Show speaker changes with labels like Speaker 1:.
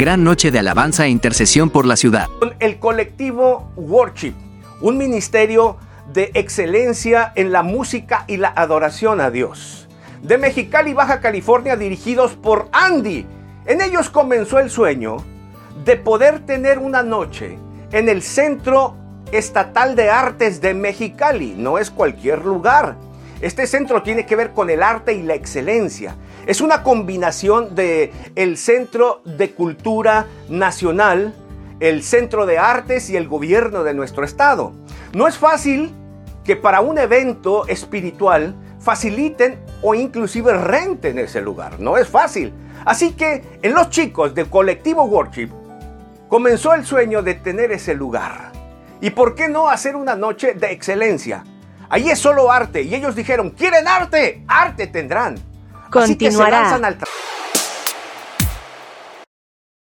Speaker 1: Gran noche de alabanza e intercesión por la ciudad.
Speaker 2: El colectivo Worship, un ministerio de excelencia en la música y la adoración a Dios. De Mexicali, Baja California, dirigidos por Andy. En ellos comenzó el sueño de poder tener una noche en el Centro Estatal de Artes de Mexicali. No es cualquier lugar. Este centro tiene que ver con el arte y la excelencia. Es una combinación de el Centro de Cultura Nacional, el Centro de Artes y el gobierno de nuestro estado. No es fácil que para un evento espiritual faciliten o inclusive renten ese lugar. No es fácil. Así que en los chicos del colectivo Worship comenzó el sueño de tener ese lugar. ¿Y por qué no hacer una noche de excelencia? Ahí es solo arte. Y ellos dijeron, ¿quieren arte? Arte tendrán.
Speaker 3: Continuará.
Speaker 2: Así que se lanzan al